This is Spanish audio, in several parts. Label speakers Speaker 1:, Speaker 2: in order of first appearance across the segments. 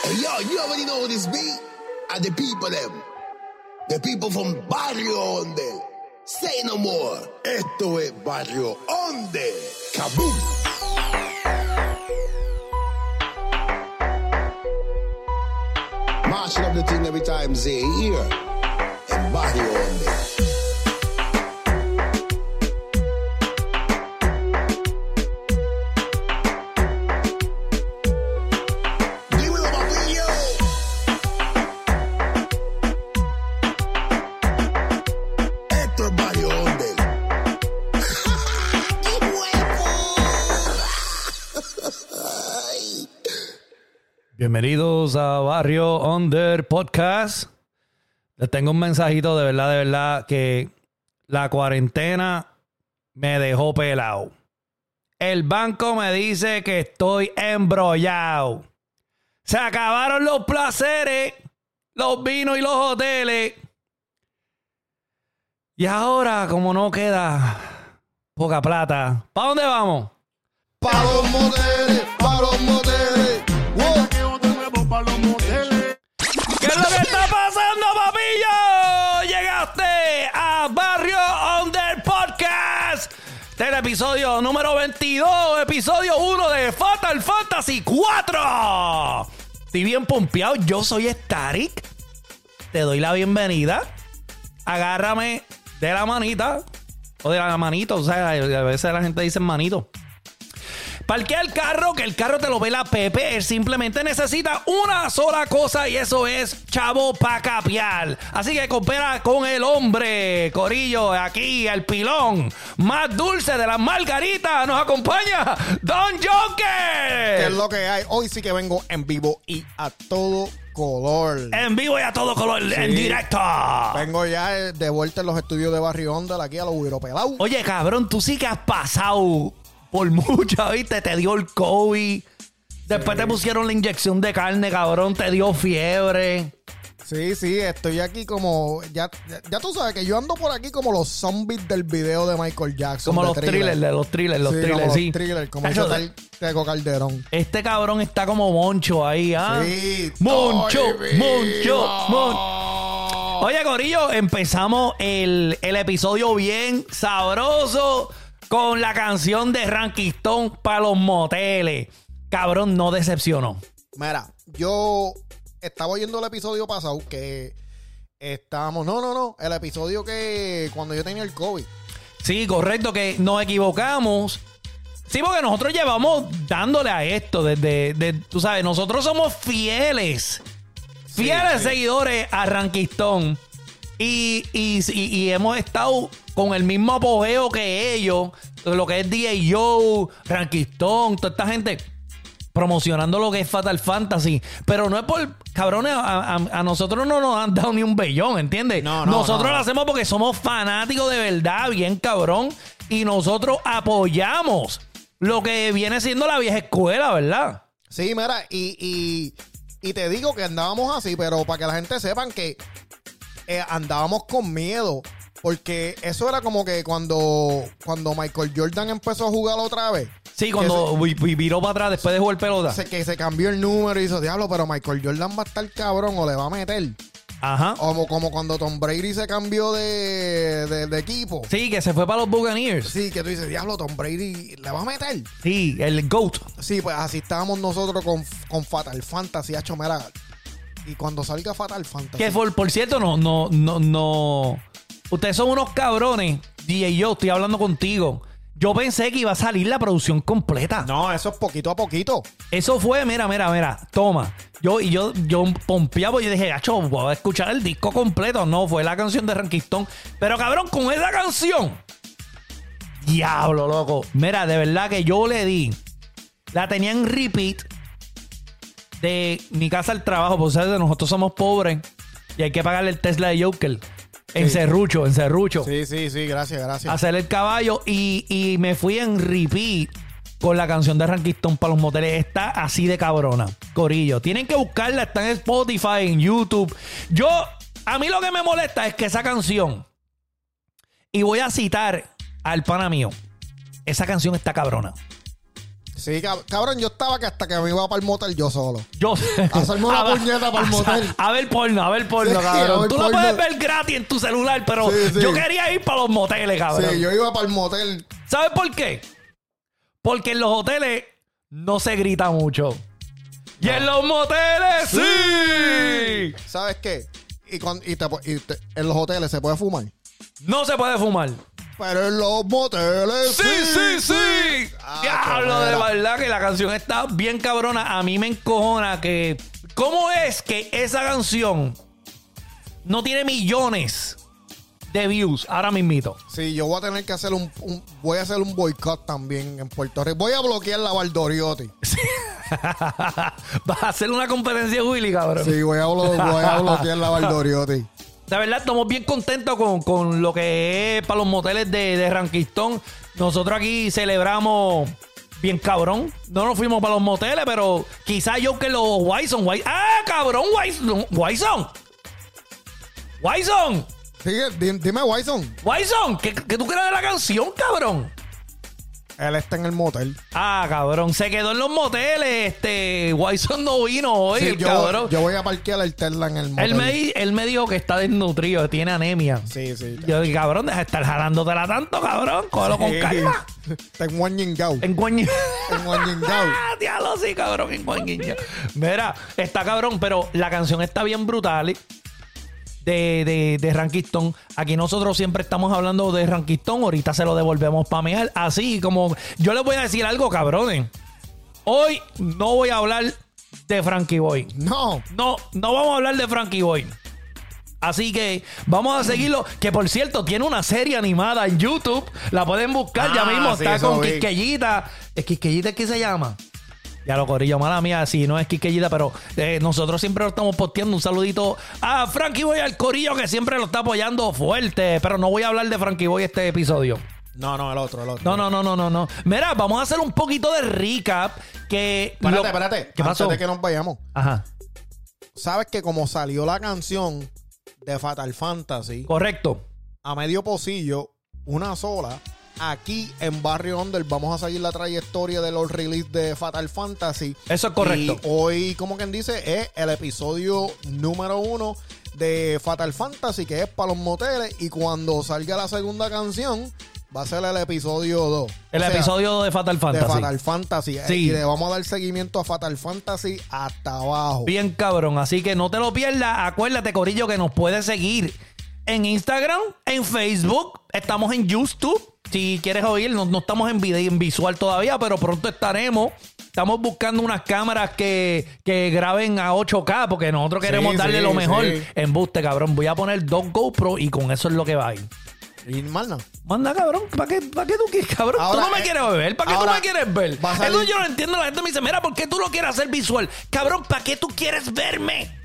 Speaker 1: Hey, yo, you already know who this be? And the people them. The people from Barrio Onde. Say no more. Esto es Barrio Onde. Kaboom. Marching up the thing every time they hear. En Barrio Onde.
Speaker 2: Bienvenidos a Barrio Under Podcast. Les tengo un mensajito de verdad, de verdad, que la cuarentena me dejó pelado. El banco me dice que estoy embrollado. Se acabaron los placeres, los vinos y los hoteles. Y ahora, como no queda poca plata, ¿para dónde vamos?
Speaker 3: Pa' los moteles, pa' los moteles.
Speaker 2: ¿Qué es lo que está pasando, papillo? Llegaste a Barrio Under Podcast. Este es el episodio número 22, episodio 1 de Fatal Fantasy 4. Estoy bien pompeado. Yo soy Starik. Te doy la bienvenida. Agárrame de la manita o de la manito. O sea, a veces la gente dice manito. Parquea el carro, que el carro te lo ve la Pepe. Él simplemente necesita una sola cosa y eso es chavo pa' capiar. Así que coopera con el hombre, Corillo, aquí, el pilón más dulce de las margaritas. Nos acompaña Don
Speaker 3: ¿Qué
Speaker 2: Joker.
Speaker 3: es lo que hay? Hoy sí que vengo en vivo y a todo color.
Speaker 2: En vivo y a todo color, en directo.
Speaker 3: Vengo ya eh, de vuelta en los estudios de Barrio Onda, aquí a los Huiropelados.
Speaker 2: Oye, cabrón, tú sí que has pasado por mucha, ¿viste? Te dio el COVID. Después te pusieron la inyección de carne, cabrón. Te dio fiebre.
Speaker 3: Sí, sí, estoy aquí como. Ya, ya, tú sabes que yo ando por aquí como los zombies del video de Michael Jackson.
Speaker 2: Como los thrillers, de los thrillers, los
Speaker 3: sí,
Speaker 2: thrillers,
Speaker 3: como
Speaker 2: sí.
Speaker 3: Los thrillers, como dice Tego Calderón.
Speaker 2: Este cabrón está como moncho ahí, ¿ah?
Speaker 3: Sí,
Speaker 2: Moncho, moncho, moncho. Oye, Corillo, empezamos el, el episodio bien sabroso con la canción de Rankistón para los moteles. Cabrón, no decepcionó.
Speaker 3: Mira, yo estaba oyendo el episodio pasado que estábamos. No, no, no. El episodio que cuando yo tenía el COVID.
Speaker 2: Sí, correcto, que nos equivocamos. Sí, porque nosotros llevamos dándole a esto desde, de- tú sabes, nosotros somos fieles, fieles
Speaker 3: sí.
Speaker 2: seguidores a Rankistón y, y, y- y hemos estado con el mismo apogeo que ellos, lo que es DJ Joe, Rankistón, toda esta gente promocionando lo que es Fatal Fantasy. Pero no es por, cabrones, a, a- a nosotros no nos han dado ni un bellón, ¿entiendes?
Speaker 3: No, no,
Speaker 2: nosotros
Speaker 3: no.
Speaker 2: lo hacemos porque somos fanáticos de verdad, bien cabrón. Y nosotros apoyamos lo que viene siendo la vieja escuela, ¿verdad?
Speaker 3: Sí, mira, y, y, y te digo que andábamos así, pero para que la gente sepan que eh, andábamos con miedo. Porque eso era como que cuando, cuando Michael Jordan empezó a jugar otra vez.
Speaker 2: Sí, cuando vi- viró para atrás después de jugar pelota.
Speaker 3: Se, que se cambió el número y hizo, diablo, pero Michael Jordan va a estar cabrón o le va a meter.
Speaker 2: Ajá.
Speaker 3: Como, como cuando Tom Brady se cambió de, de- de equipo.
Speaker 2: Sí, que se fue para los Buccaneers.
Speaker 3: Sí, que tú dices, diablo, Tom Brady le va a meter.
Speaker 2: Sí, el GOAT.
Speaker 3: Sí, pues así estábamos nosotros con, con Fatal Fantasy, hacho, mira. Y cuando salga Fatal Fantasy.
Speaker 2: Que por, por cierto, no, no, no, no. Ustedes son unos cabrones. DJ, yo estoy hablando contigo. Yo pensé que iba a salir la producción completa.
Speaker 3: No, eso es poquito a poquito.
Speaker 2: Eso fue, mira, mira, mira, toma. Yo, y yo, yo pompeaba, yo dije, gacho, voy a escuchar el disco completo. No, fue la canción de Rankistón. Pero cabrón, con esa canción. Diablo, loco. Mira, de verdad que yo le di. La tenía en repeat de mi casa al trabajo. Pues ¿sabes? nosotros somos pobres y hay que pagarle el Tesla de Joker. En serrucho, en serrucho
Speaker 3: Sí, sí, sí, gracias, gracias.
Speaker 2: hacer el caballo y, y me fui en repeat con la canción de Rankistón para los moteles. Está así de cabrona. Corillo. Tienen que buscarla. Está en Spotify, en YouTube. Yo, a mí lo que me molesta es que esa canción, y voy a citar al pana mío, esa canción está cabrona.
Speaker 3: Sí, cab- cabrón, yo estaba que hasta que me iba para el motel yo solo.
Speaker 2: Yo
Speaker 3: Hacerme una
Speaker 2: ver-
Speaker 3: puñeta para el motel.
Speaker 2: A ver porno, a ver porno,
Speaker 3: Sí,
Speaker 2: cabrón.
Speaker 3: ver
Speaker 2: Tú lo
Speaker 3: porno.
Speaker 2: puedes ver gratis en tu celular, pero
Speaker 3: Sí, sí.
Speaker 2: yo quería ir para los moteles, cabrón.
Speaker 3: Sí, yo iba para el motel.
Speaker 2: ¿Sabes por qué? Porque en los hoteles no se grita mucho. Y en los moteles sí.
Speaker 3: ¿Sabes qué? Y, cuan- y te y te- en los hoteles se puede fumar.
Speaker 2: No se puede fumar.
Speaker 3: Pero en los moteles
Speaker 2: Sí, sí, sí.
Speaker 3: Ah,
Speaker 2: Diablo, de verdad que la canción está bien cabrona. A mí me encojona que. ¿Cómo es que esa canción no tiene millones de views ahora mismito?
Speaker 3: Sí, yo voy a tener que hacer un, un- voy a hacer un boicot también en Puerto Rico. Voy a bloquear la Valdoriotti.
Speaker 2: Vas a hacer una competencia de Willy, cabrón.
Speaker 3: Sí, voy a, blo- voy a bloquear la Valdoriotti.
Speaker 2: De verdad, estamos bien contentos con, con lo que es para los moteles de, de Ranquistón. Nosotros aquí celebramos bien cabrón. No nos fuimos para los moteles, pero quizás yo que los Wyson. Wy- ¡Ah, cabrón!
Speaker 3: Sigue, di- dime, Wyson.
Speaker 2: Wyson. ¿Qué, qué tú crees de la canción, cabrón?
Speaker 3: Él está en el motel.
Speaker 2: Ah, cabrón. Se quedó en los moteles. Este. Wyson no vino hoy,
Speaker 3: Sí,
Speaker 2: el
Speaker 3: yo,
Speaker 2: cabrón.
Speaker 3: yo voy a parquear el Tesla en el motel.
Speaker 2: él, me, di- él me dijo que está desnutrido, tiene anemia.
Speaker 3: Sí, sí.
Speaker 2: Yo dije, cabrón, deja de estar jalándotela tanto, cabrón. Cógelo con calma.
Speaker 3: Está en Guanyingao.
Speaker 2: En Guañi...
Speaker 3: En Guanyingao.
Speaker 2: Ah, diablo, sí, cabrón, en Guañiña. Mira, está cabrón, pero la canción está bien brutal. De, de, de Rankiston. Aquí nosotros siempre estamos hablando de Rankiston. Ahorita se lo devolvemos para mear. Así como yo les voy a decir algo, cabrones. Hoy no voy a hablar de Frankie Boy.
Speaker 3: No.
Speaker 2: No, no vamos a hablar de Frankie Boy. Así que vamos a seguirlo. Que por cierto, tiene una serie animada en YouTube. La pueden buscar ya
Speaker 3: Ah,
Speaker 2: mismo.
Speaker 3: sí,
Speaker 2: Está con
Speaker 3: vi.
Speaker 2: Quisqueyita. ¿Es qué se llama? Ya lo corillo, mala mía, sí, no es Quisqueyita, pero eh, nosotros siempre lo estamos posteando. Un saludito a Frankie Boy, al corillo que siempre lo está apoyando fuerte. Pero no voy a hablar de Frankie Boy este episodio.
Speaker 3: No, no, el otro, el otro.
Speaker 2: No, no, no, no, no, no. Mira, vamos a hacer un poquito de recap. Que.
Speaker 3: Espérate,
Speaker 2: lo-
Speaker 3: espérate.
Speaker 2: ¿Qué pasó?
Speaker 3: Antes de que nos vayamos.
Speaker 2: Ajá,
Speaker 3: Sabes que como salió la canción de Fatal Fantasy,
Speaker 2: correcto.
Speaker 3: a medio pocillo, una sola, aquí en Barrio Under vamos a seguir la trayectoria de los releases de Fatal Fantasy.
Speaker 2: Eso es correcto.
Speaker 3: Y hoy, como quien dice, es el episodio número uno de Fatal Fantasy, que es para los moteles. Y cuando salga la segunda canción, va a ser el episodio 2.
Speaker 2: El episodio de Fatal Fantasy.
Speaker 3: de Fatal Fantasy.
Speaker 2: Sí.
Speaker 3: Y le vamos a dar seguimiento a Fatal Fantasy hasta abajo.
Speaker 2: Bien cabrón. Así que no te lo pierdas. Acuérdate, Corillo, que nos puedes seguir en Instagram, en Facebook. Estamos en YouTube. Si quieres oír, no, no estamos en video en visual todavía, pero pronto estaremos. Estamos buscando unas cámaras que, que graben a 8K porque nosotros queremos
Speaker 3: Sí,
Speaker 2: darle
Speaker 3: sí,
Speaker 2: lo mejor.
Speaker 3: sí.
Speaker 2: En buste, cabrón. Voy a poner dos GoPro y con eso es lo que va a ir.
Speaker 3: Y más nada.
Speaker 2: Manda, cabrón. ¿Para qué, ¿Para qué tú quieres, cabrón?
Speaker 3: Ahora,
Speaker 2: tú no me
Speaker 3: eh,
Speaker 2: quieres ver. ¿Para qué tú
Speaker 3: ahora
Speaker 2: me quieres ver?
Speaker 3: va a salir-
Speaker 2: Eso yo no entiendo. La gente me dice, mira, ¿por qué tú no quieres hacer visual? Cabrón, ¿para qué tú quieres verme?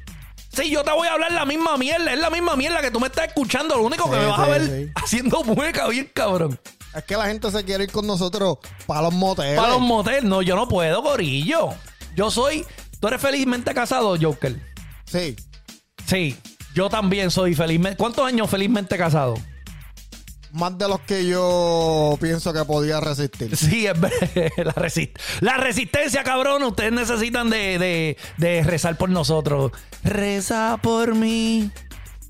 Speaker 2: Sí, yo te voy a hablar la misma mierda. Es la misma mierda que tú me estás escuchando. Lo único que
Speaker 3: Sí,
Speaker 2: me vas a
Speaker 3: sí,
Speaker 2: ver
Speaker 3: sí.
Speaker 2: haciendo mueca bien, cabrón.
Speaker 3: Es que la gente se quiere ir con nosotros para los moteles.
Speaker 2: Para los moteles. No, yo no puedo, gorillo. Yo soy... ¿Tú eres felizmente casado, Joker?
Speaker 3: Sí.
Speaker 2: Sí. Yo también soy felizmente... ¿Cuántos años felizmente casado?
Speaker 3: Más de los que yo pienso que podía resistir.
Speaker 2: Sí, es la, resist la resistencia, cabrón. Ustedes necesitan de, de- de rezar por nosotros. Reza por mí.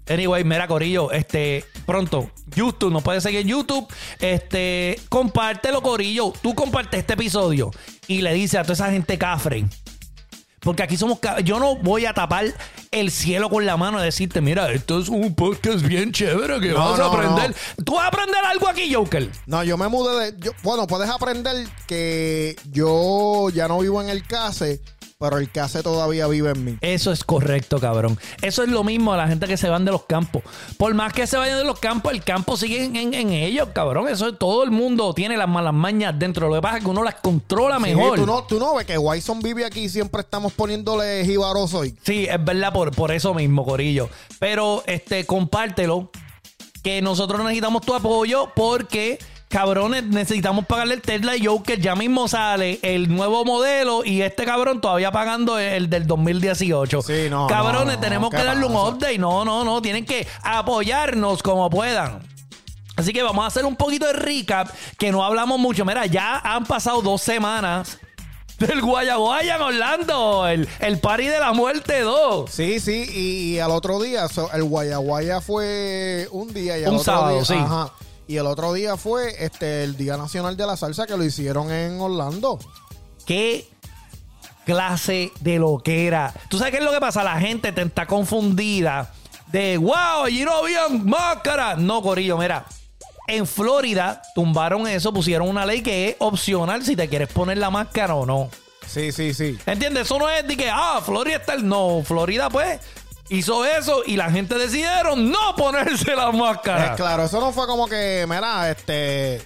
Speaker 2: Anyway, mira, Corillo, este, pronto, YouTube, nos puedes seguir en YouTube. Este, compártelo, Corillo. Tú compartes este episodio y le dices a toda esa gente cafre. Porque aquí somos. Yo no voy a tapar el cielo con la mano y decirte, mira, esto es un podcast bien chévere que
Speaker 3: No,
Speaker 2: vas a aprender.
Speaker 3: no.
Speaker 2: Tú vas a aprender algo aquí, Joker.
Speaker 3: No, yo me mudé de. yo- bueno, puedes aprender que yo ya no vivo en el CASE, pero el CASE todavía vive en mí.
Speaker 2: Eso es correcto, cabrón. Eso es lo mismo a la gente que se van de los campos. Por más que se vayan de los campos, el campo sigue en, en- en ellos, cabrón. Eso es- todo el mundo tiene las malas mañas dentro. Lo que pasa es que uno las controla
Speaker 3: Sí,
Speaker 2: mejor.
Speaker 3: tú, no, tú no ves que Wyson vive aquí y siempre estamos poniéndole jibaroso hoy.
Speaker 2: Sí, es verdad por, por eso mismo, Corillo. Pero este, compártelo. Que nosotros necesitamos tu apoyo porque, cabrones, necesitamos pagarle el Tesla y Joker. Ya mismo sale el nuevo modelo y este cabrón todavía pagando el del 2018.
Speaker 3: Sí, no,
Speaker 2: Cabrones,
Speaker 3: no,
Speaker 2: tenemos
Speaker 3: ¿qué
Speaker 2: que darle un update. No, no, no. Tienen que apoyarnos como puedan. Así que vamos a hacer un poquito de recap, que no hablamos mucho. Mira, ya han pasado dos semanas del Guayaguaya en Orlando. El, el party de la muerte 2.
Speaker 3: Sí, sí, y, y al otro día, so, el Guayaguaya fue un día y al
Speaker 2: Un
Speaker 3: otro
Speaker 2: sábado,
Speaker 3: día,
Speaker 2: sí.
Speaker 3: ajá, y el otro día fue este el Día Nacional de la Salsa que lo hicieron en Orlando.
Speaker 2: ¿Qué clase de loquera? ¿Tú sabes qué es lo que pasa? La gente te está confundida de, wow, allí no habían máscara. No, Corillo, mira. En Florida tumbaron eso, pusieron una ley que es opcional si te quieres poner la máscara o no.
Speaker 3: Sí, sí, sí.
Speaker 2: ¿Entiendes? Eso no es de que, ah, Florida está el. No, Florida, pues, hizo eso y la gente decidieron no ponerse la máscara.
Speaker 3: Es claro, eso no fue como que, mira, este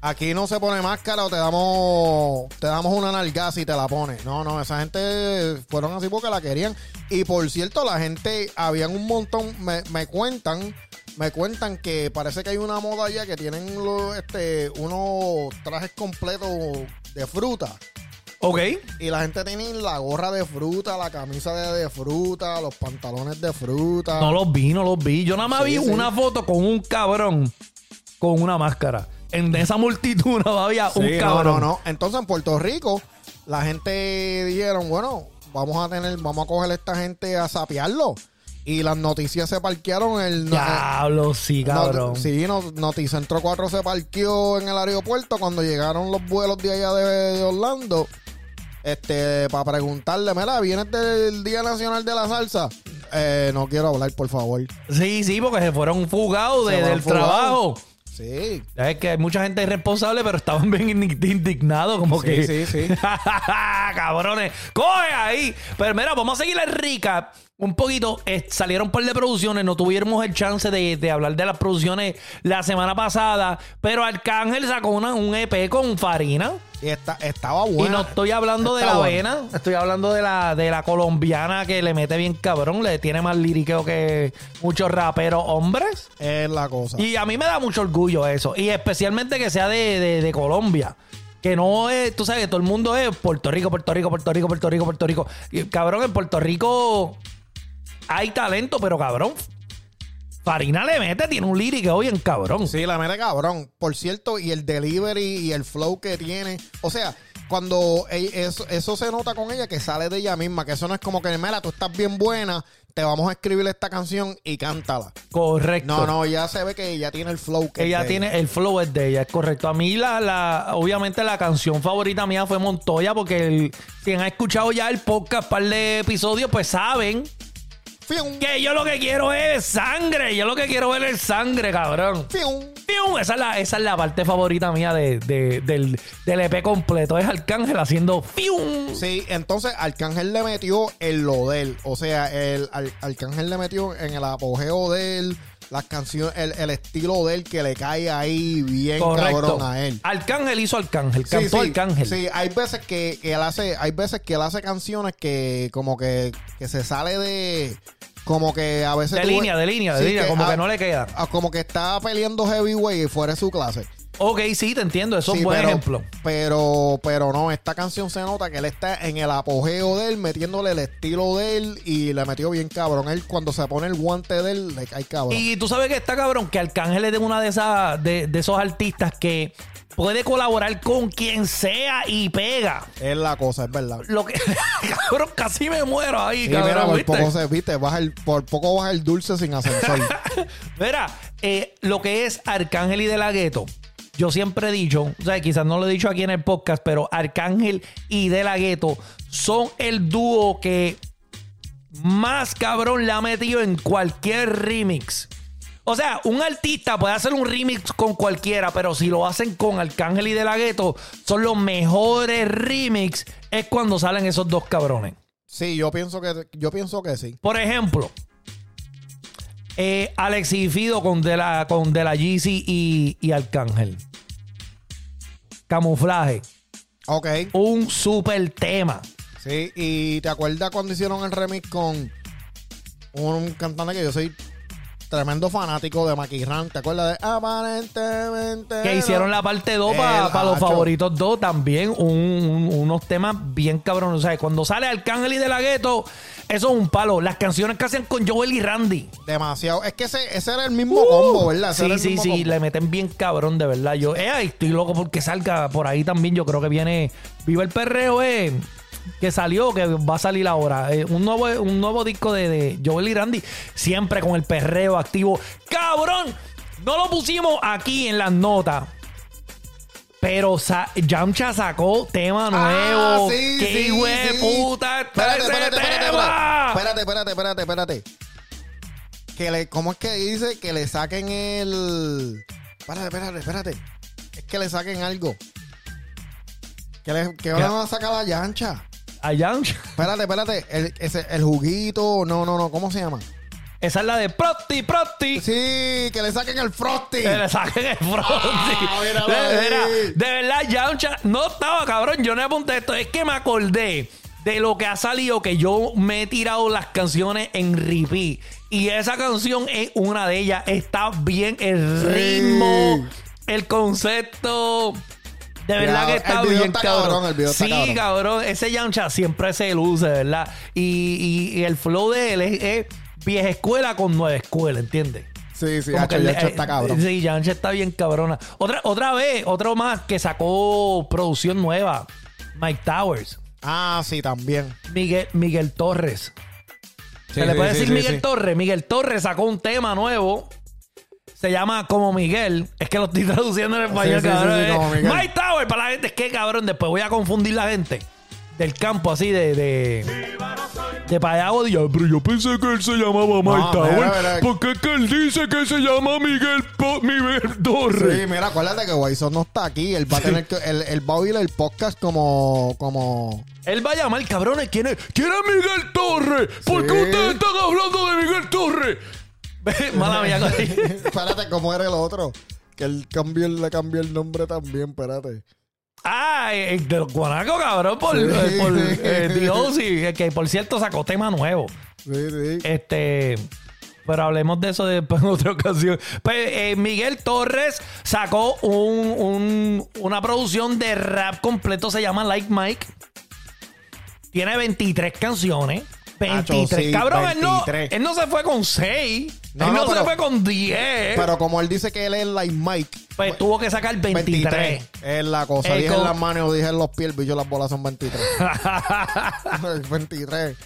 Speaker 3: aquí no se pone máscara o te damos te damos una nalgaza y te la pones. No, no, esa gente fueron así porque la querían. Y por cierto, la gente, habían un montón, me, me cuentan, me cuentan que parece que hay una moda ya que tienen este, unos trajes completos de fruta.
Speaker 2: Ok.
Speaker 3: Y la gente tiene la gorra de fruta, la camisa de, de fruta, los pantalones de fruta.
Speaker 2: No los vi, no los vi. Yo nada más
Speaker 3: Sí,
Speaker 2: vi
Speaker 3: sí.
Speaker 2: una foto con un cabrón con una máscara. En esa multitud no había un
Speaker 3: Sí, no,
Speaker 2: cabrón.
Speaker 3: no, no. Entonces en Puerto Rico, la gente dijeron, bueno, vamos a tener, vamos a coger a esta gente a sapearlo. Y las noticias se parquearon el
Speaker 2: Diablo, sí, cabrón.
Speaker 3: sí, no, Noticentro 4 se parqueó en el aeropuerto cuando llegaron los vuelos de allá de, de Orlando. Este, para preguntarle, mira, ¿vienes del Día Nacional de la Salsa? Eh, no quiero hablar, por favor.
Speaker 2: Sí, sí, porque se fueron fugados
Speaker 3: Se
Speaker 2: de-
Speaker 3: fueron
Speaker 2: del
Speaker 3: fugados.
Speaker 2: trabajo.
Speaker 3: Sí.
Speaker 2: Es que hay mucha gente irresponsable, pero estaban bien indi- indignados, como
Speaker 3: Sí,
Speaker 2: que.
Speaker 3: sí, sí.
Speaker 2: Cabrones, coge ahí. Pero mira, vamos a seguir el recap un poquito. Eh, salieron un par de producciones, no tuvimos el chance de, de hablar de las producciones la semana pasada, pero Arcángel sacó una- un EP con Farina.
Speaker 3: Y esta- estaba buena.
Speaker 2: Y no estoy hablando de la
Speaker 3: buena.
Speaker 2: vena, estoy hablando de la, de la colombiana que le mete bien cabrón, le tiene más liriqueo que muchos raperos hombres.
Speaker 3: Es la cosa.
Speaker 2: Y a mí me da mucho orgullo eso. Y especialmente que sea de, de- de Colombia. Que no es, tú sabes, que todo el mundo es Puerto Rico, Puerto Rico, Puerto Rico, Puerto Rico, Puerto Rico. Y, cabrón, en Puerto Rico hay talento, pero cabrón. Farina le mete, tiene un lírico bien cabrón.
Speaker 3: Sí, la mete cabrón. Por cierto, y el delivery y el flow que tiene. O sea, cuando eso, eso se nota con ella que sale de ella misma, que eso no es como que, mira, tú estás bien buena, te vamos a escribir esta canción y cántala.
Speaker 2: Correcto.
Speaker 3: No, no, ya se ve que ella tiene el flow que
Speaker 2: Ella
Speaker 3: es de
Speaker 2: tiene, el flow es de ella, es correcto. A mí, la, la, obviamente, la canción favorita mía fue Montoya, porque el, quien ha escuchado ya el podcast, par de episodios, pues saben
Speaker 3: Fium,
Speaker 2: que yo lo que quiero es sangre. Yo lo que quiero ver es sangre, cabrón.
Speaker 3: fium.
Speaker 2: ¡Pium! Esa es la, esa es la parte favorita mía de, de- del, del EP completo. Es Arcángel haciendo ¡fium!
Speaker 3: Sí, entonces Arcángel le metió el lo de él. O sea, el Ar- Arcángel le metió en el apogeo de él, las canciones, el, el estilo de él que le cae ahí bien
Speaker 2: Correcto.
Speaker 3: cabrón a él.
Speaker 2: Arcángel hizo Arcángel,
Speaker 3: Sí,
Speaker 2: cantó
Speaker 3: sí,
Speaker 2: Arcángel.
Speaker 3: Sí, hay veces que, que él hace, hay veces que él hace canciones que como que, que se sale de como que a veces
Speaker 2: De
Speaker 3: tú
Speaker 2: línea, de línea, de
Speaker 3: sí,
Speaker 2: línea, como
Speaker 3: a-
Speaker 2: que no le queda.
Speaker 3: a- como que está peleando heavyweight y fuera de su clase.
Speaker 2: Ok, sí, te entiendo. Eso es
Speaker 3: Sí,
Speaker 2: un buen
Speaker 3: pero,
Speaker 2: ejemplo.
Speaker 3: Pero, pero no, esta canción se nota que él está en el apogeo de él, metiéndole el estilo de él y le metió bien cabrón. Él cuando se pone el guante de él, le cae cabrón.
Speaker 2: Y tú sabes que está cabrón que Arcángel es de una de esas de, de esos artistas que puede colaborar con quien sea y pega.
Speaker 3: Es la cosa, es verdad.
Speaker 2: Lo que cabrón, casi me muero ahí, cabrón.
Speaker 3: mira, por
Speaker 2: ¿viste?
Speaker 3: poco se viste, baja el, por poco baja el dulce sin ascensor.
Speaker 2: Mira, eh, lo que es Arcángel y De La Ghetto, yo siempre he dicho, o sea, quizás no lo he dicho aquí en el podcast, pero Arcángel y De La Ghetto son el dúo que más cabrón le ha metido en cualquier remix. O sea, un artista puede hacer un remix con cualquiera, pero si lo hacen con Arcángel y De La Ghetto, son los mejores remix. Es cuando salen esos dos cabrones.
Speaker 3: Sí, yo pienso que yo pienso que sí.
Speaker 2: Por ejemplo, eh, Alex y Fido con De La, con de la Yeezy y, y Arcángel. Camuflaje.
Speaker 3: Ok.
Speaker 2: Un super tema.
Speaker 3: Sí, y ¿te acuerdas cuando hicieron el remix con un cantante que yo soy tremendo fanático de Maquirran. ¿Te acuerdas de Aparentemente?
Speaker 2: Que hicieron la parte 2 para
Speaker 3: El
Speaker 2: los favoritos 2 también. un- un- unos temas bien cabrones. O sea, cuando sale Arcángel y De La Ghetto, eso es un palo. Las canciones que hacen con Joel y Randy.
Speaker 3: Demasiado. Es que ese, ese era el mismo combo, ¿verdad? Ese
Speaker 2: Uh, Sí, sí, sí,
Speaker 3: combo.
Speaker 2: le meten bien cabrón, de verdad. Yo eh, estoy loco porque salga por ahí también. Yo creo que viene Viva el Perreo, eh, que salió, que va a salir ahora. Eh, un, nuevo, un nuevo disco de, de Joel y Randy, siempre con el perreo activo. ¡Cabrón! No lo pusimos aquí en las notas. Pero sa- Yamcha sacó tema
Speaker 3: Ah,
Speaker 2: nuevo.
Speaker 3: sí,
Speaker 2: ¡Qué
Speaker 3: sí, sí.
Speaker 2: puta
Speaker 3: Espérate, espérate, espérate, espérate, espérate, espérate, espérate. Que le, ¿Cómo es que dice que le saquen el. Espérate, espérate, espérate. Es que le saquen algo. Que, le, que van a sacar la yancha.
Speaker 2: A Yamcha.
Speaker 3: Espérate, espérate. El, ese, el juguito. No, no, no. ¿Cómo se llama?
Speaker 2: Esa es la de Prosti, Prosti.
Speaker 3: Sí, que le saquen el frosty.
Speaker 2: Que le saquen el frosty.
Speaker 3: Ah, míralo
Speaker 2: de,
Speaker 3: ahí.
Speaker 2: mira, de verdad, Yamcha no estaba cabrón. Yo no apunté esto. Es que me acordé de lo que ha salido que yo me he tirado las canciones en repeat. Y esa canción es una de ellas. Está bien el ritmo, el concepto. De verdad que
Speaker 3: el
Speaker 2: está
Speaker 3: video
Speaker 2: bien
Speaker 3: está
Speaker 2: cabrón.
Speaker 3: cabrón, el video está
Speaker 2: sí,
Speaker 3: cabrón.
Speaker 2: cabrón. Ese Yamcha siempre se luce, ¿verdad? Y, y- y el flow de él es, es vieja escuela con nueva escuela, ¿entiendes?
Speaker 3: Sí, sí, hacho,
Speaker 2: le-
Speaker 3: está
Speaker 2: eh,
Speaker 3: cabrón.
Speaker 2: Sí, Yancha está bien cabrona. Otra, otra vez, otro más que sacó producción nueva. Mike Towers.
Speaker 3: Ah, sí, también.
Speaker 2: Miguel, Miguel Torres.
Speaker 3: Sí,
Speaker 2: ¿Se le puede
Speaker 3: sí,
Speaker 2: decir
Speaker 3: sí,
Speaker 2: Miguel. Torres? Miguel Torres sacó un tema nuevo. Se llama Como Miguel. Es que lo estoy traduciendo en español,
Speaker 3: Sí, sí, sí,
Speaker 2: cabrón.
Speaker 3: sí,
Speaker 2: Eh,
Speaker 3: Como Miguel.
Speaker 2: Mike Towers para la gente. Es que, cabrón, después voy a confundir la gente. Del campo así de... de de para allá, odio.
Speaker 4: Pero yo pensé que él se llamaba Mike Tower. Porque es que él dice que se llama Miguel, Po- Miguel Torres.
Speaker 3: Sí, mira, acuérdate que Wison no está aquí. Él va a tener que. Él, él va a oír el podcast como. como.
Speaker 2: Él va a llamar, cabrones. ¿Quién es?
Speaker 4: ¿Quién es Miguel Torres? ¿Por qué
Speaker 3: Sí.
Speaker 4: ustedes están hablando de Miguel Torres?
Speaker 2: Mala mía.
Speaker 3: espérate, ¿cómo era el otro? Que él cambió, le cambió el nombre también, espérate.
Speaker 2: Ah, eh, de los guanacos, cabrón, por,
Speaker 3: Sí.
Speaker 2: eh, por eh, Dios, y, que por cierto sacó tema nuevo.
Speaker 3: Sí, sí.
Speaker 2: Este, pero hablemos de eso después en otra ocasión. Pues eh, Miguel Torres sacó un, un- una producción de rap completo, se llama Like Mike. Tiene 23 canciones. 23.
Speaker 3: Acho, sí,
Speaker 2: cabrón, Él, no,
Speaker 3: 23.
Speaker 2: él no se fue con 6.
Speaker 3: No,
Speaker 2: él no,
Speaker 3: no,
Speaker 2: se
Speaker 3: pero-
Speaker 2: fue con 10.
Speaker 3: Pero como él dice que él es like Mike.
Speaker 2: pues tuvo que sacar 23.
Speaker 3: 23. Es la cosa. Dije en las manos, dije en los pies, bicho, las bolas son 23. 23.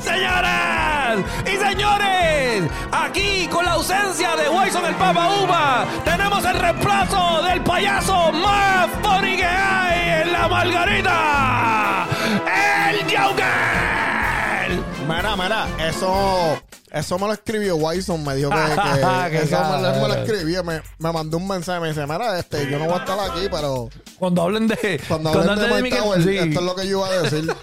Speaker 2: Señoras y señores, aquí con la ausencia de Wyson el Papa Uva, tenemos el reemplazo del payaso más funny que hay en la Margarita, el Joker.
Speaker 3: Mira, mira, eso. Eso me lo escribió Wyson, me dijo que, que
Speaker 2: Qué
Speaker 3: eso me, lo- me lo escribió, me, me mandó un mensaje, me dice, mira, este, yo no voy a estar aquí, pero
Speaker 2: Cuando hablen de
Speaker 3: cuando hablen de Mike Tower,
Speaker 2: sí,
Speaker 3: esto es lo que yo iba a decir.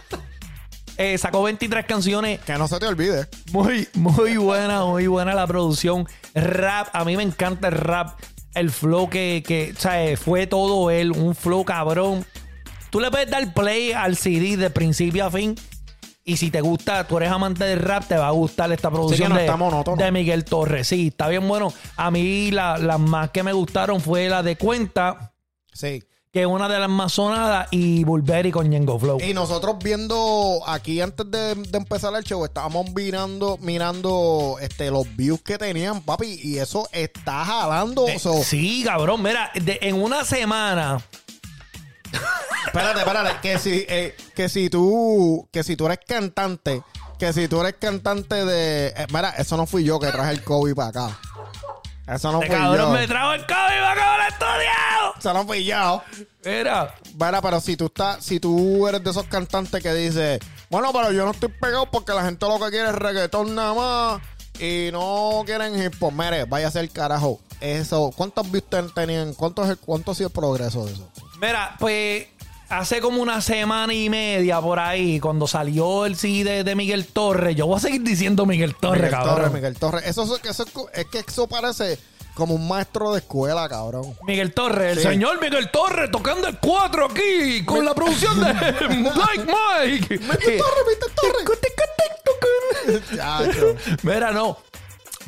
Speaker 2: eh, sacó 23 canciones
Speaker 3: que no se te olvide.
Speaker 2: Muy, muy buena, muy buena la producción. Rap, a mí me encanta el rap. El flow que, que o sea, fue todo él, un flow cabrón. Tú le puedes dar play al CD de principio a fin. Y si te gusta, tú eres amante del rap, te va a gustar esta producción
Speaker 3: no
Speaker 2: de, de Miguel Torres. Sí, está bien bueno. A mí la- las más que me gustaron fue la de Cuenta,
Speaker 3: Sí.
Speaker 2: que es una de las más sonadas, y Bulberi con Ñengo Flow.
Speaker 3: Y nosotros viendo aquí antes de, de empezar el show, estábamos mirando, mirando este, los views que tenían, papi, y eso está jalando.
Speaker 2: Eh,
Speaker 3: so-
Speaker 2: sí, cabrón. Mira, de- en una semana
Speaker 3: Espérate, espérate, que si, eh, que si tú, que si tú eres cantante, que si tú eres cantante de, eh, mira, eso no fui yo que traje el COVID para acá. Eso no
Speaker 2: Este
Speaker 3: fui
Speaker 2: cabrón
Speaker 3: yo.
Speaker 2: me trajo el COVID para acabar el estudio.
Speaker 3: Eso no fui yo.
Speaker 2: Mira,
Speaker 3: Mira, pero si tú estás, si tú eres de esos cantantes que dice, bueno, pero yo no estoy pegado porque la gente lo que quiere es reggaetón nada más y no quieren hip hop. Mire, vaya a ser carajo. Eso, ¿cuántos views ten- tenían? ¿Cuánto, es- ¿Cuánto ha sido el progreso de eso?
Speaker 2: Mira, pues hace como una semana y media por ahí, cuando salió el CD de, de Miguel Torres, yo voy a seguir diciendo Miguel Torres,
Speaker 3: Miguel
Speaker 2: cabrón.
Speaker 3: Torres, Miguel Torres. Eso, eso- eso es que eso parece como un maestro de escuela, cabrón.
Speaker 2: Miguel Torres, el señor Miguel Torres tocando el 4 aquí con la producción de Like Mike.
Speaker 3: Miguel Torres, Miguel Torres. Chacho.
Speaker 2: Mira, no.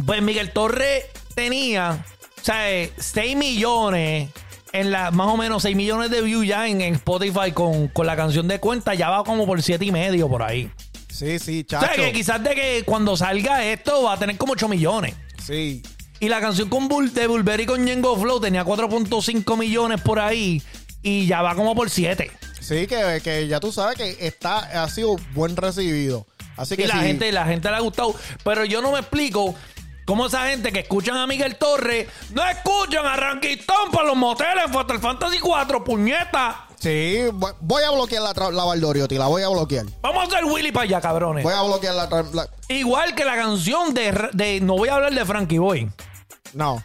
Speaker 2: Pues Miguel Torre tenía, o sea, 6 millones, en la, más o menos 6 millones de views ya en, en Spotify con, con la canción de cuenta, ya va como por siete y medio por ahí.
Speaker 3: Sí, sí,
Speaker 2: O
Speaker 3: chacho.
Speaker 2: sea, que quizás de que cuando salga esto va a tener como 8 millones.
Speaker 3: Sí.
Speaker 2: Y la canción con Bull, de Bulberry con Ñengo Flow tenía 4.5 millones por ahí y ya va como por 7.
Speaker 3: Sí, que, que ya tú sabes que está, ha sido buen recibido. Así que
Speaker 2: Y la
Speaker 3: sí.
Speaker 2: gente, la gente le ha gustado. Pero yo no me explico cómo esa gente que escuchan a Miguel Torres no escuchan a Ranquistón para los moteles Fatal Fantasy 4, puñeta.
Speaker 3: Sí, voy, voy a bloquear la, la Valdoriotti, la voy a bloquear.
Speaker 2: Vamos a hacer Willy para allá, cabrones.
Speaker 3: Voy a bloquear la, tra- la-
Speaker 2: Igual que la canción de, de. No voy a hablar de Frankie Boy.
Speaker 3: No.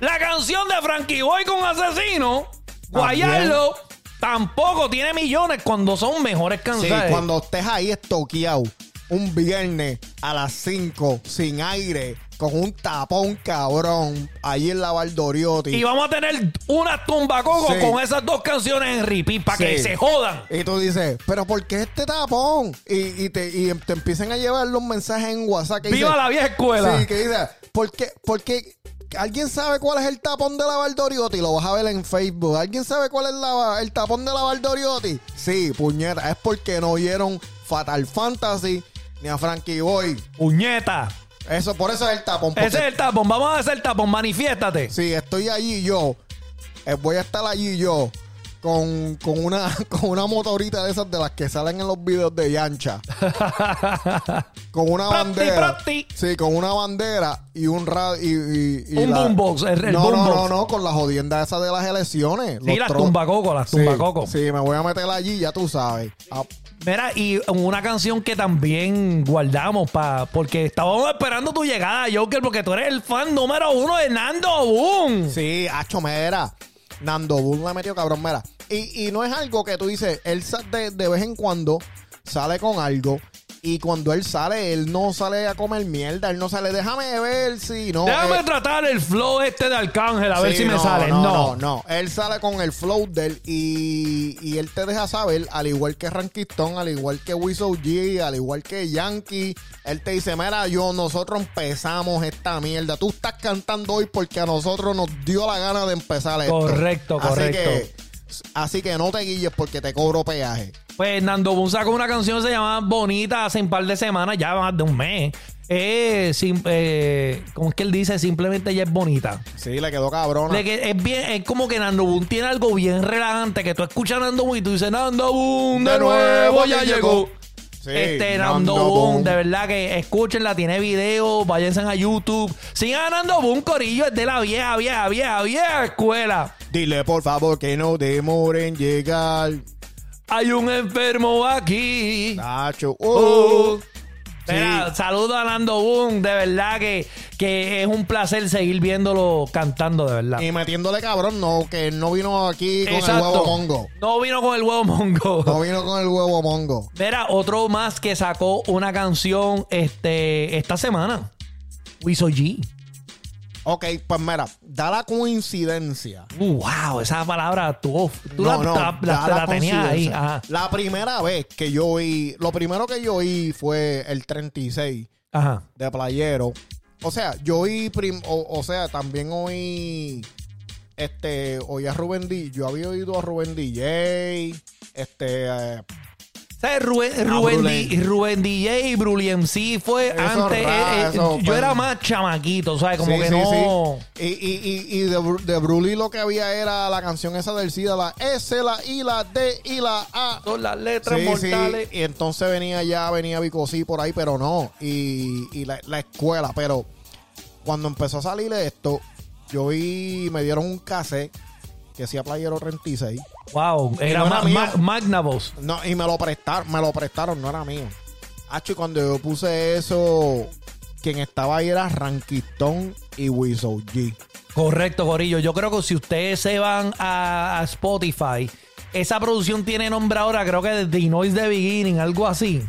Speaker 2: La canción de Frankie Boy con Asesino, Guayarlo, tampoco tiene millones cuando son mejores
Speaker 3: Sí,
Speaker 2: canciones.
Speaker 3: cuando estés ahí estoqueado un viernes a las 5 sin aire, con un tapón cabrón, ahí en la Valdoriotti.
Speaker 2: Y vamos a tener una tumbacoco
Speaker 3: Sí.
Speaker 2: con esas dos canciones en repeat para que se jodan.
Speaker 3: Y tú dices, ¿pero por qué este tapón? Y, y te, y te empiezan a llevar los mensajes en WhatsApp que
Speaker 2: ¡Viva
Speaker 3: dice-
Speaker 2: la vieja escuela!
Speaker 3: Sí, que dice, ¿por qué? Porque alguien sabe cuál es el tapón de la Valdoriotti, lo vas a ver en Facebook. ¿Alguien sabe cuál es la- el tapón de la Valdoriotti? Sí, puñeta, es porque no oyeron Fatal Fantasy ni a Frankie Boy.
Speaker 2: ¡Puñeta!
Speaker 3: Eso, por eso es el tapón.
Speaker 2: Ese es el tapón. Vamos a hacer el tapón. Manifiéstate.
Speaker 3: Sí, estoy allí yo. eh, voy a estar allí yo. Con, con una con una motorita de esas de las que salen en los videos de Yancha. con una
Speaker 2: Prati,
Speaker 3: bandera.
Speaker 2: prati.
Speaker 3: Sí, con una bandera y un radio. Y, y- y
Speaker 2: Un boombox, el- el
Speaker 3: no, no,
Speaker 2: boombox.
Speaker 3: no, no, con la jodienda esa de las elecciones.
Speaker 2: Sí,
Speaker 3: los
Speaker 2: las tumbacocos, las
Speaker 3: Sí,
Speaker 2: tumbacocos.
Speaker 3: Sí, me voy a meter allí, ya tú sabes. Ah,
Speaker 2: Mira, y una canción que también guardamos pa, porque estábamos esperando tu llegada, Joker, porque tú eres el fan número uno de Nando Boom.
Speaker 3: Sí, Hacho Mera. Nando Bull le metió cabrón, mera. Y, y no es algo que tú dices, él de, de vez en cuando sale con algo. Y cuando él sale, él no sale a comer mierda. Él no sale, déjame ver si no.
Speaker 2: Déjame
Speaker 3: eh,
Speaker 2: tratar el flow este de Arcángel, a ver si me sale.
Speaker 3: No,
Speaker 2: No,
Speaker 3: no, no. Él sale con el flow de él y, y él te deja saber, al igual que Rankiston, al igual que Wizzo G, al igual que Yankee, él te dice, mira, yo, nosotros empezamos esta mierda. Tú estás cantando hoy porque a nosotros nos dio la gana de empezar esto.
Speaker 2: Correcto,
Speaker 3: Así
Speaker 2: correcto.
Speaker 3: que, así que no te guilles porque te cobro peaje.
Speaker 2: Pues Nando Boom sacó una canción que se llama Bonita hace un par de semanas, ya más de un mes. Eh, sim- eh, ¿Cómo es que él dice? Simplemente ella es bonita.
Speaker 3: Sí, le quedó cabrona.
Speaker 2: Que es bien, es como que Nando Boom tiene algo bien relajante que tú escuchas a Nando Boom y tú dices, Nando Boom, de, nuevo ya llegó.
Speaker 3: Sí,
Speaker 2: este Nando,
Speaker 3: Nando
Speaker 2: Boom,
Speaker 3: Boom.
Speaker 2: de verdad que escúchenla, tiene video, váyanse a YouTube. Sigan Nando Boom, Corillo, es de la vieja, vieja, vieja, vieja escuela.
Speaker 3: Dile por favor que no demoren llegar.
Speaker 2: Hay un enfermo aquí.
Speaker 3: Nacho.
Speaker 2: Oh.
Speaker 3: Uh.
Speaker 2: Mira,
Speaker 3: Sí.
Speaker 2: saludo a Nando Boom, de verdad que, que es un placer seguir viéndolo cantando, de verdad.
Speaker 3: Y metiéndole cabrón, no, que no vino aquí con el huevo mongo.
Speaker 2: No vino con el huevo mongo.
Speaker 3: No vino con el huevo mongo.
Speaker 2: Mira, otro más que sacó una canción este, esta semana. Wiso G.
Speaker 3: Ok, pues mira, da la coincidencia.
Speaker 2: Uh, wow, esa palabra tú, tú
Speaker 3: No,
Speaker 2: la,
Speaker 3: no,
Speaker 2: la- la-
Speaker 3: da
Speaker 2: la
Speaker 3: la
Speaker 2: tenías ahí. Ajá.
Speaker 3: La primera vez que yo oí, lo primero que yo oí fue el 36
Speaker 2: Ajá.
Speaker 3: de Playero. O sea, yo oí, prim- o, o sea, también oí, este, oí a Rubén D. Yo había oído a Rubén DJ, este, eh,
Speaker 2: ¿Sabes? Rubén. D- Rubén DJ y Bruli MC fue
Speaker 3: Eso
Speaker 2: antes. eh, eh,
Speaker 3: eso
Speaker 2: yo era más chamaquito, ¿sabes? Como
Speaker 3: Sí,
Speaker 2: que
Speaker 3: sí,
Speaker 2: no.
Speaker 3: sí. Y, y, y, y de, Bru- de Bruli lo que había era la canción esa del SIDA, la S, la I, la D y la A.
Speaker 2: Son las letras
Speaker 3: Sí,
Speaker 2: mortales.
Speaker 3: Y entonces venía ya, venía Vicosí por ahí, pero no. Y, y la, la escuela, pero cuando empezó a salir esto, yo vi, me dieron un cassette que hacía Playero 36.
Speaker 2: Wow, era
Speaker 3: no era
Speaker 2: ma-
Speaker 3: mío.
Speaker 2: ma- Magnavox.
Speaker 3: No, y me lo prestaron, me lo prestaron, no era mío. Hacho, y cuando yo puse eso, quien estaba ahí era Rankistón y Wizzo G.
Speaker 2: Correcto, Corillo. Yo creo que si ustedes se van a, a Spotify, esa producción tiene nombre ahora, creo que de The Noise the Beginning, algo así.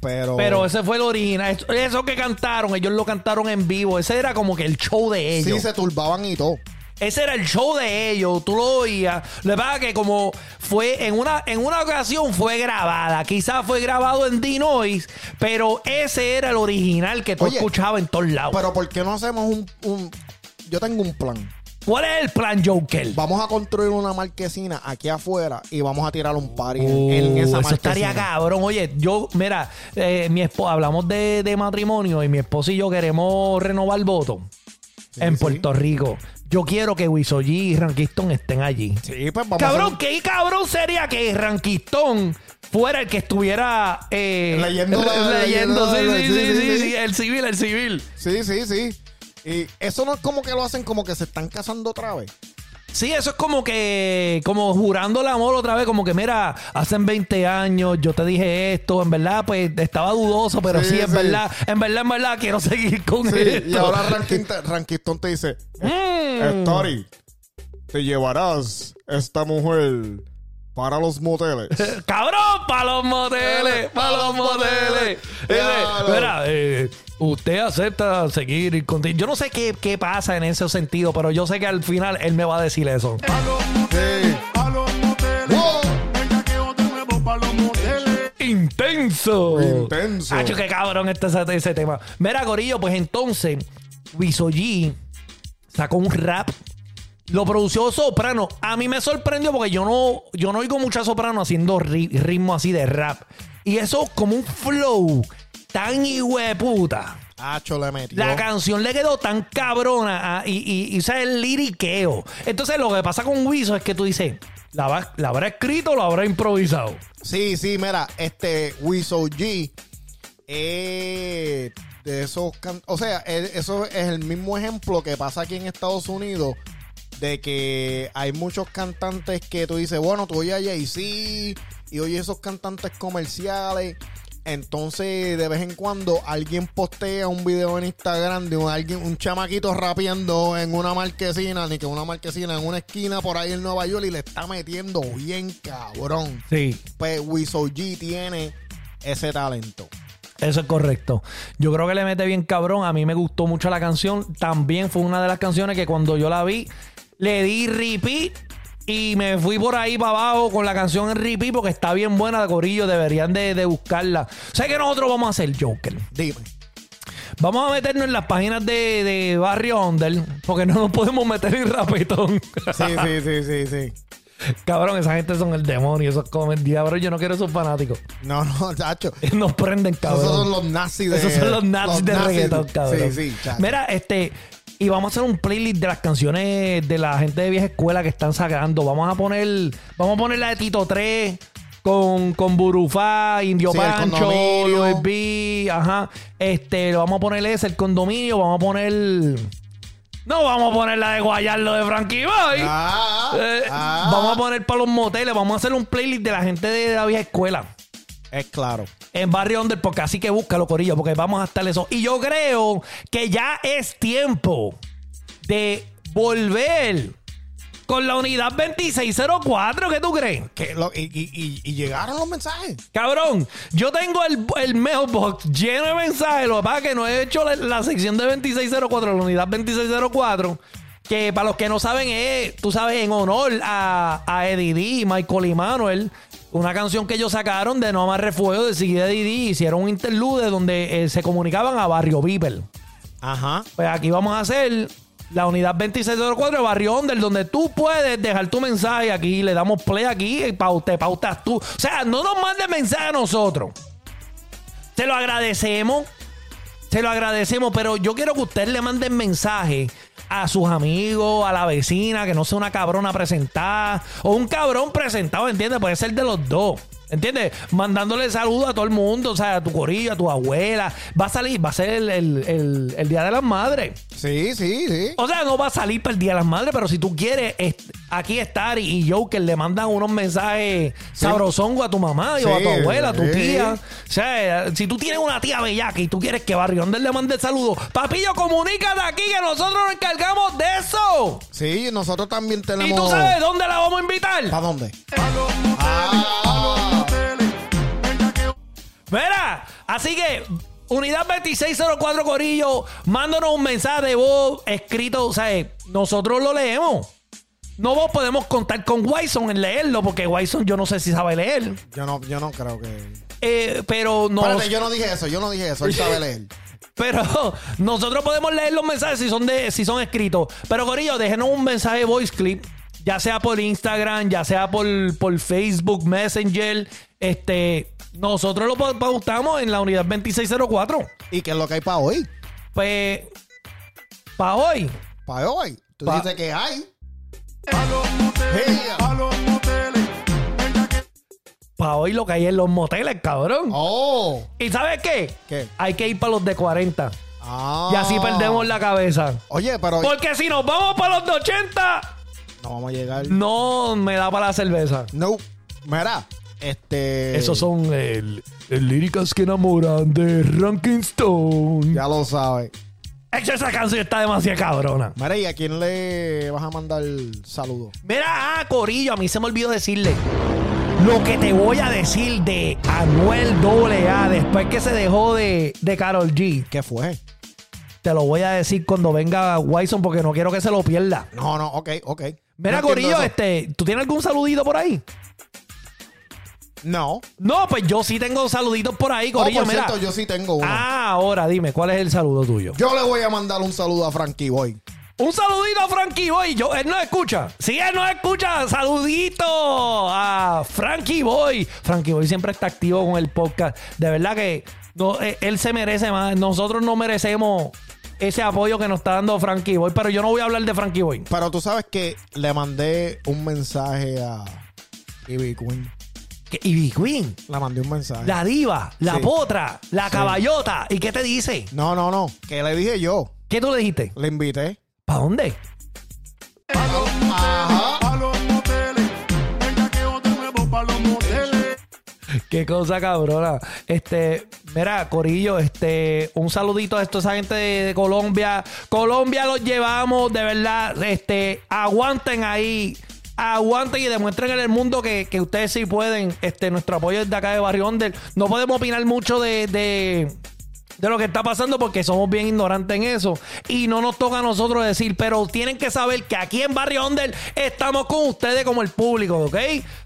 Speaker 3: Pero,
Speaker 2: Pero ese fue el original. Eso- Eso que cantaron, ellos lo cantaron en vivo. Ese era como que el show de ellos.
Speaker 3: sí se turbaban y todo.
Speaker 2: Ese era el show de ellos, tú lo oías. Lo que pasa es que como fue en una, en una ocasión fue grabada, quizás fue grabado en Dinois, pero ese era el original que tú
Speaker 3: Oye,
Speaker 2: escuchabas en todos lados.
Speaker 3: Pero ¿por qué no hacemos un, un- Yo tengo un plan.
Speaker 2: ¿Cuál es el plan Joker?
Speaker 3: Vamos a construir una marquesina aquí afuera y vamos a tirar un party en-
Speaker 2: Uh,
Speaker 3: en, esa
Speaker 2: eso
Speaker 3: marquesina.
Speaker 2: estaría cabrón. Oye, yo, mira, eh, mi hablamos de, de matrimonio y mi esposo y yo queremos renovar voto en
Speaker 3: sí.
Speaker 2: Puerto Rico. Yo quiero que Wisoji y Rankiston estén allí.
Speaker 3: Sí, pues vamos a
Speaker 2: Cabrón,
Speaker 3: hacer-
Speaker 2: ¿qué cabrón sería que Rankistón fuera el que estuviera eh,
Speaker 3: Leyendo la-
Speaker 2: leyendo, sí, sí,
Speaker 3: sí,
Speaker 2: sí.
Speaker 3: sí,
Speaker 2: el civil, el civil.
Speaker 3: Sí, sí, sí. Y eso no es como que lo hacen como que se están casando otra vez.
Speaker 2: Sí, eso es como que, como jurando el amor otra vez, como que mira, hacen 20 años yo te dije esto, en verdad, pues estaba dudoso, pero sí,
Speaker 3: Sí,
Speaker 2: en
Speaker 3: sí.
Speaker 2: verdad, en verdad, en verdad, quiero seguir con
Speaker 3: Sí,
Speaker 2: esto.
Speaker 3: y ahora Rankin- Rankiston te dice,
Speaker 2: Mm.
Speaker 3: Story, te llevarás esta mujer para los moteles.
Speaker 2: Cabrón, para los moteles, para los moteles. Mira, eh, usted acepta seguir y continuar. Yo no sé qué, qué pasa en ese sentido, pero yo sé que al final él me va a decir eso. Intenso.
Speaker 3: Intenso.
Speaker 2: Hacho, qué cabrón este ese, tema. Mira, Gorillo, pues entonces, Wisoji sacó un rap. Lo produció Soprano. A mí me sorprendió porque yo no, yo no oigo mucha Soprano haciendo ri- ritmo así de rap. Y eso como un flow tan puta.
Speaker 3: Hacho le metió.
Speaker 2: La canción le quedó tan cabrona ah, y, y, y el liriqueo. Entonces lo que pasa con Wiso es que tú dices, ¿la, va- la habrá escrito o la habrá improvisado?
Speaker 3: Sí, sí, mira, este Wiso G eh, de esos can- o sea, eso es el mismo ejemplo que pasa aquí en Estados Unidos de que hay muchos cantantes que tú dices, bueno, tú oyes a Jay-Z y oyes esos cantantes comerciales. Entonces, de vez en cuando alguien postea un video en Instagram de un, alguien, un chamaquito rapeando en una marquesina, ni que una marquesina, en una esquina por ahí en Nueva York y le está metiendo bien cabrón
Speaker 2: Sí.
Speaker 3: pues Wiso G tiene ese talento.
Speaker 2: Eso es correcto. Yo creo que le mete bien cabrón. A mí me gustó mucho la canción. También fue una de las canciones que cuando yo la vi, le di repeat y me fui por ahí para abajo con la canción en repeat porque está bien buena de Corillo. Deberían de, de buscarla. ¿Sabes qué nosotros vamos a hacer, Joker?
Speaker 3: Dime.
Speaker 2: Vamos a meternos en las páginas de, de Barrio Under porque no nos podemos meter en rapetón.
Speaker 3: Sí, sí, sí, sí, sí.
Speaker 2: Cabrón, esa gente son el demonio. Esos comen diablo. Yo no quiero esos fanáticos.
Speaker 3: No, no, chacho.
Speaker 2: Nos prenden, cabrón.
Speaker 3: Esos son los nazis de
Speaker 2: Esos son los nazis de reggaetón, cabrón.
Speaker 3: Sí, sí, chacho.
Speaker 2: Mira, este. Y vamos a hacer un playlist de las canciones de la gente de vieja escuela que están sacando. Vamos a poner. Vamos a poner la de Tito 3 con, con Burufá, Indio
Speaker 3: Sí,
Speaker 2: Pancho,
Speaker 3: condominio.
Speaker 2: Luis B. Ajá. Este, lo vamos a poner ese, el condominio. Vamos a poner. No, vamos a poner la de Guayarlo de Frankie Boy.
Speaker 3: Ah,
Speaker 2: Eh,
Speaker 3: ah.
Speaker 2: Vamos a poner para los moteles. Vamos a hacer un playlist de la gente de la vieja escuela
Speaker 3: Es claro.
Speaker 2: en Barrio Under, porque así que búscalo, Corillo, porque vamos a estar eso. Y yo creo que ya es tiempo de volver con la unidad 2604. ¿Qué tú crees?
Speaker 3: Que lo- y, y- y- y llegaron los mensajes.
Speaker 2: Cabrón, yo tengo el, el mailbox lleno de mensajes. Lo que pasa es que no he hecho la, la sección de 2604, la unidad 2604. Que para los que no saben es, tú sabes, en honor a, a Eddie D, Michael y Manuel. Una canción que ellos sacaron de No Más Refuego de Eddie D. Hicieron un interlude donde eh, se comunicaban a Barrio Beeper.
Speaker 3: Ajá.
Speaker 2: Pues aquí vamos a hacer la unidad 2604 de Barrio Under, donde tú puedes dejar tu mensaje aquí, le damos play aquí y pau- te pautas tú. O sea, no nos mandes mensaje a nosotros. Te lo agradecemos. Se lo agradecemos, pero yo quiero que ustedes le manden mensaje a sus amigos, a la vecina, que no sea una cabrona presentada, o un cabrón presentado, ¿entiendes? Puede ser de los dos. ¿Entiendes? Mandándole saludos a todo el mundo, o sea, a tu corillo, a tu abuela. Va a salir, va a ser el, el- el- el Día de las Madres.
Speaker 3: Sí, sí, sí.
Speaker 2: O sea, no va a salir para el Día de las Madres, pero si tú quieres aquí estar y, y Joker le mandan unos mensajes sabrosongos a tu mamá y o a tu abuela, a tu tía. O sea, si tú tienes una tía bellaca y tú quieres que Barrio Under le mande saludos, papillo, comunícate aquí que nosotros nos encargamos de eso.
Speaker 3: Sí, nosotros también
Speaker 2: ¿Y
Speaker 3: tenemos.
Speaker 2: tú sabes dónde la vamos a invitar?
Speaker 3: ¿Para dónde? Ah.
Speaker 2: Mira, así que Unidad 2604 Corillo, mándanos un mensaje de voz escrito, o sea, nosotros lo leemos. No vos podemos contar con Wyson en leerlo, porque Wyson yo no sé si sabe leer.
Speaker 3: Yo no, yo no creo que.
Speaker 2: Eh, pero no.
Speaker 3: Yo no dije eso, yo no dije eso. Él sabe leer.
Speaker 2: Pero nosotros podemos leer los mensajes si son de, si son escritos. Pero Corillo, déjenos un mensaje voice clip, ya sea por Instagram, ya sea por, por Facebook, Messenger. Este, nosotros lo pa- pautamos en la unidad 2604.
Speaker 3: ¿Y qué es lo que hay para hoy?
Speaker 2: Pues, para hoy,
Speaker 3: Para hoy. Tú
Speaker 2: Pa-
Speaker 3: dices que hay.
Speaker 2: Para hoy lo que hay en los moteles, cabrón.
Speaker 3: Oh.
Speaker 2: ¿Y sabes qué?
Speaker 3: ¿Qué?
Speaker 2: Hay que ir para los de 40.
Speaker 3: Ah.
Speaker 2: Y así perdemos la cabeza.
Speaker 3: Oye, pero
Speaker 2: Porque si nos vamos para los de 80,
Speaker 3: no vamos a llegar.
Speaker 2: no me da para la cerveza.
Speaker 3: No. Mira, este.
Speaker 2: Esos son el, el líricas que enamoran de Ranking Stone.
Speaker 3: Ya lo sabes.
Speaker 2: Es que esa canción está demasiado cabrona.
Speaker 3: Mira, ¿y a quién le vas a mandar saludos?
Speaker 2: Mira, ah, Corillo, a mí se me olvidó decirle. Lo que te voy a decir de Anuel AA después que se dejó de, de Carol G,
Speaker 3: ¿Qué fue?
Speaker 2: te lo voy a decir cuando venga Wyson porque no quiero que se lo pierda.
Speaker 3: No, no, ok, ok.
Speaker 2: Mira,
Speaker 3: No entiendo
Speaker 2: Corillo,
Speaker 3: eso.
Speaker 2: este, ¿tú tienes algún saludito por ahí?
Speaker 3: No.
Speaker 2: No, pues yo sí tengo saluditos por ahí,
Speaker 3: Oh,
Speaker 2: Corillo.
Speaker 3: por
Speaker 2: mira.
Speaker 3: cierto, yo sí tengo uno.
Speaker 2: Ah, ahora dime, ¿cuál es el saludo tuyo?
Speaker 3: Yo le voy a mandar un saludo a Frankie Boy.
Speaker 2: Un saludito a Frankie Boy. Yo, él no escucha. Si él no escucha, saludito a Frankie Boy. Frankie Boy siempre está activo con el podcast. De verdad que no, eh, él se merece más. Nosotros no merecemos ese apoyo que nos está dando Frankie Boy. Pero yo no voy a hablar de Frankie Boy.
Speaker 3: Pero tú sabes que le mandé un mensaje a Ivy Queen.
Speaker 2: Que- Y Queen,
Speaker 3: Le mandé un mensaje.
Speaker 2: la diva, la
Speaker 3: Sí.
Speaker 2: potra, la caballota. ¿Y qué te dice?
Speaker 3: No, no, no. Que le dije yo.
Speaker 2: ¿Qué tú le dijiste?
Speaker 3: Le invité.
Speaker 2: ¿Para dónde?
Speaker 5: A los moteles. Venga que otro nuevo para los moteles.
Speaker 2: Qué cosa cabrona. Este, mira, Corillo, este, un saludito a esto, esa gente de, de Colombia. Colombia los llevamos, de verdad. Este, aguanten ahí. Aguanten y demuestren en el mundo que, que ustedes sí pueden. Este, nuestro apoyo es de acá de Barrio Onder. No podemos opinar mucho de, de, de lo que está pasando porque somos bien ignorantes en eso. Y no nos toca a nosotros decir, pero tienen que saber que aquí en Barrio Onder estamos con ustedes como el público, ¿ok?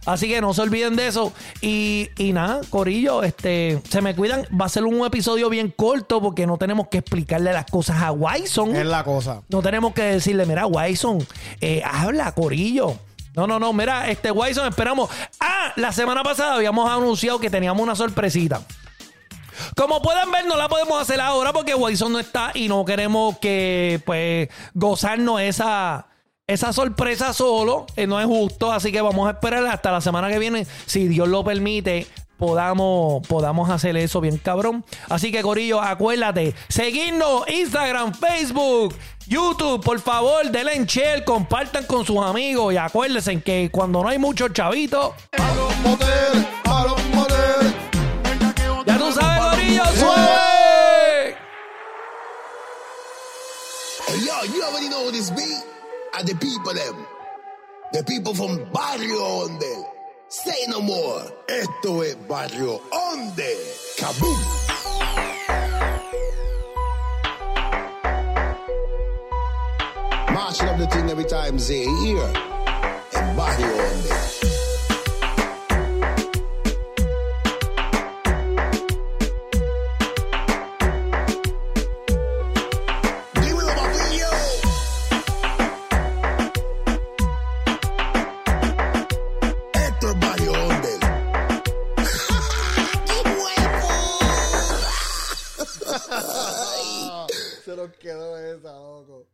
Speaker 2: Así que no se olviden de eso. Y, y nada, Corillo, este, se me cuidan. Va a ser un episodio bien corto porque no tenemos que explicarle las cosas a Wyson.
Speaker 3: Es la cosa.
Speaker 2: No tenemos que decirle, mira, Wyson, eh, habla, Corillo. No, no, no, mira, este Wyson, esperamos. Ah, la semana pasada habíamos anunciado que teníamos una sorpresita. Como pueden ver, no la podemos hacer ahora porque Wyson no está y no queremos que, pues, gozarnos esa, esa sorpresa solo. Eh, no es justo, así que vamos a esperar hasta la semana que viene, si Dios lo permite. Podamos, podamos hacer eso bien cabrón. Así que, Corillo, acuérdate, seguirnos Instagram, Facebook, YouTube, por favor, denle en share, compartan con sus amigos y acuérdense que cuando no hay muchos chavitos,
Speaker 3: A los a los moteles.
Speaker 2: Ya tú sabes, Corillo, suave.
Speaker 1: Yo, you already know this beat. And the people them. The people from Barrio Onde. Say no more. Esto es Barrio Onde. Kaboom. Marching up the thing every time they hear. En Barrio Onde.
Speaker 3: Quedó esa, loco.